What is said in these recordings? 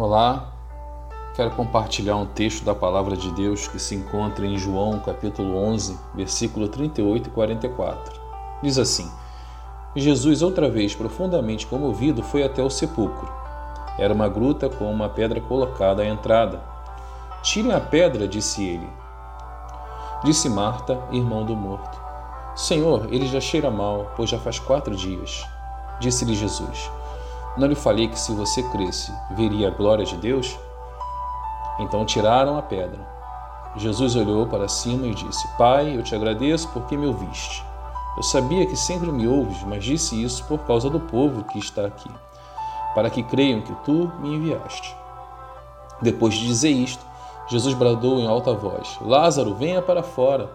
Olá, quero compartilhar um texto da palavra de Deus que se encontra em João, capítulo 11, versículo 38 e 44. Diz assim: Jesus, outra vez profundamente comovido, foi até o sepulcro. Era uma gruta com uma pedra colocada à entrada. Tirem a pedra, disse ele. Disse Marta, irmão do morto. Senhor, ele já cheira mal, pois já faz quatro dias. Disse-lhe Jesus: não lhe falei que se você cresce, veria a glória de Deus? Então tiraram a pedra. Jesus olhou para cima e disse: Pai, eu te agradeço porque me ouviste. Eu sabia que sempre me ouves, mas disse isso por causa do povo que está aqui, para que creiam que tu me enviaste. Depois de dizer isto, Jesus bradou em alta voz: Lázaro, venha para fora.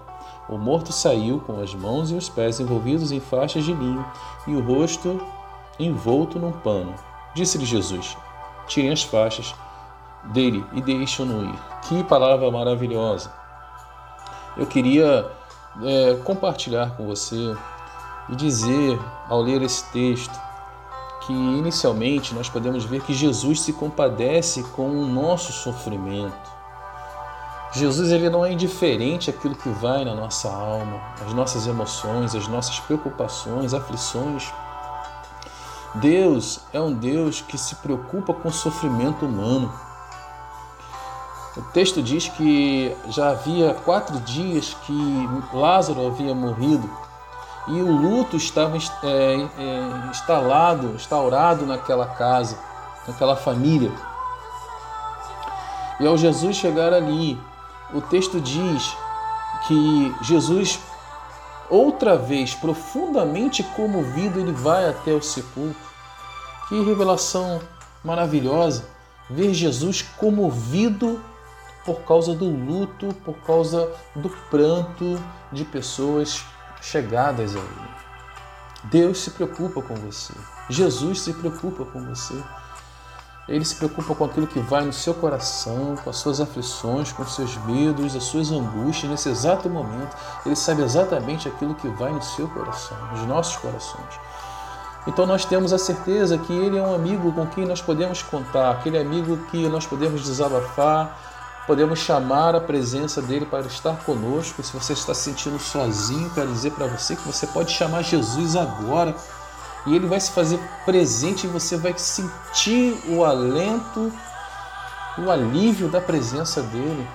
O morto saiu com as mãos e os pés envolvidos em faixas de linho e o rosto envolto num pano. Disse-lhe Jesus: Tirem as faixas dele e deixem-no ir. Que palavra maravilhosa! Eu queria é, compartilhar com você e dizer, ao ler esse texto, que inicialmente nós podemos ver que Jesus se compadece com o nosso sofrimento. Jesus ele não é indiferente àquilo que vai na nossa alma, as nossas emoções, as nossas preocupações, aflições. Deus é um Deus que se preocupa com o sofrimento humano. O texto diz que já havia quatro dias que Lázaro havia morrido e o luto estava é, é, instalado, instaurado naquela casa, naquela família. E ao Jesus chegar ali, o texto diz que Jesus Outra vez, profundamente comovido, ele vai até o sepulcro. Que revelação maravilhosa! Ver Jesus comovido por causa do luto, por causa do pranto de pessoas chegadas a Ele. Deus se preocupa com você. Jesus se preocupa com você. Ele se preocupa com aquilo que vai no seu coração, com as suas aflições, com os seus medos, as suas angústias. Nesse exato momento, Ele sabe exatamente aquilo que vai no seu coração, nos nossos corações. Então nós temos a certeza que Ele é um amigo com quem nós podemos contar, aquele amigo que nós podemos desabafar, podemos chamar a presença dele para estar conosco. Se você está se sentindo sozinho, quero dizer para você que você pode chamar Jesus agora e ele vai se fazer presente e você vai sentir o alento, o alívio da presença dele.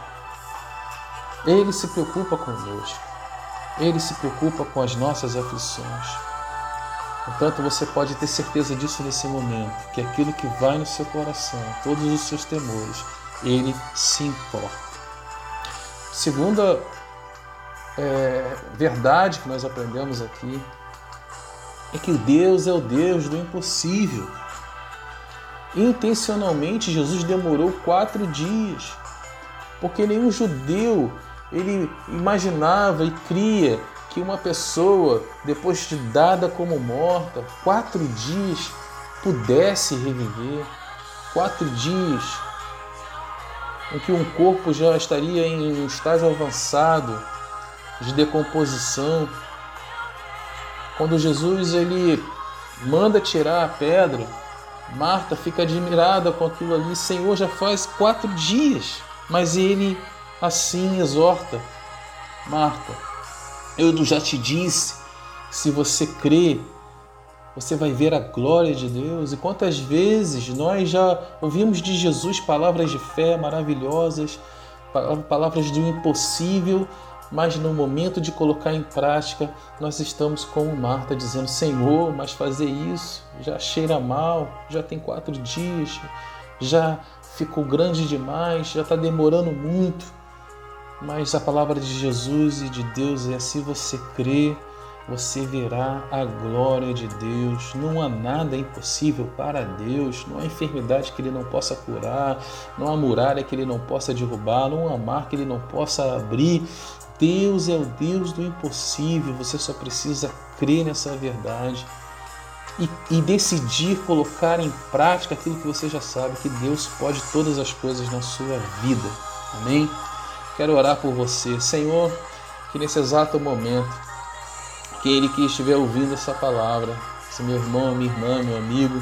Ele se preocupa conosco. Ele se preocupa com as nossas aflições. Portanto, você pode ter certeza disso nesse momento, que aquilo que vai no seu coração, todos os seus temores, ele se importa. Segunda é, verdade que nós aprendemos aqui é que Deus é o Deus do impossível. Intencionalmente, Jesus demorou quatro dias, porque nenhum judeu ele imaginava e cria que uma pessoa, depois de dada como morta, quatro dias pudesse reviver, quatro dias em que um corpo já estaria em um estágio avançado de decomposição, quando Jesus ele manda tirar a pedra, Marta fica admirada com aquilo ali. Senhor, já faz quatro dias, mas ele assim exorta: Marta, eu já te disse, se você crê, você vai ver a glória de Deus. E quantas vezes nós já ouvimos de Jesus palavras de fé maravilhosas, palavras do impossível, mas no momento de colocar em prática, nós estamos como Marta dizendo: Senhor, mas fazer isso já cheira mal, já tem quatro dias, já ficou grande demais, já está demorando muito. Mas a palavra de Jesus e de Deus é: se você crer, você verá a glória de Deus. Não há nada impossível para Deus, não há enfermidade que Ele não possa curar, não há muralha que Ele não possa derrubar, não há mar que Ele não possa abrir. Deus é o Deus do impossível, você só precisa crer nessa verdade e, e, decidir colocar em prática aquilo que você já sabe, que Deus pode todas as coisas na sua vida. Amém? Quero orar por você, Senhor, que nesse exato momento, aquele que estiver ouvindo essa palavra, esse meu irmão, minha irmã, meu amigo,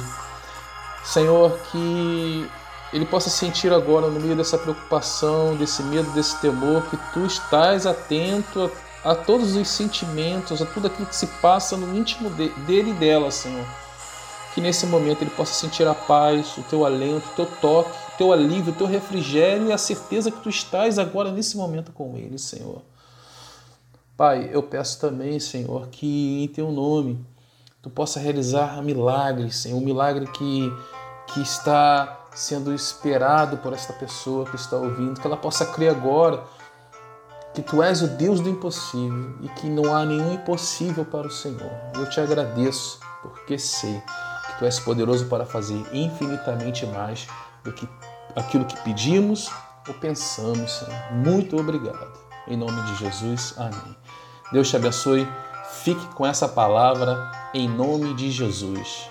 Senhor, que ele possa sentir agora, no meio dessa preocupação, desse medo, desse temor, que tu estás atento a, a todos os sentimentos, a tudo aquilo que se passa no íntimo de, dele e dela, Senhor. Que nesse momento ele possa sentir a paz, o teu alento, o teu toque, o teu alívio, o teu refrigério e a certeza que tu estás agora nesse momento com ele, Senhor. Pai, eu peço também, Senhor, que em teu nome tu possa realizar milagres, Senhor, um milagre que, que está sendo esperado por esta pessoa que está ouvindo, que ela possa crer agora que tu és o Deus do impossível e que não há nenhum impossível para o Senhor. Eu te agradeço porque sei que tu és poderoso para fazer infinitamente mais do que aquilo que pedimos ou pensamos, Senhor. Muito obrigado. Em nome de Jesus, amém. Deus te abençoe. Fique com essa palavra em nome de Jesus.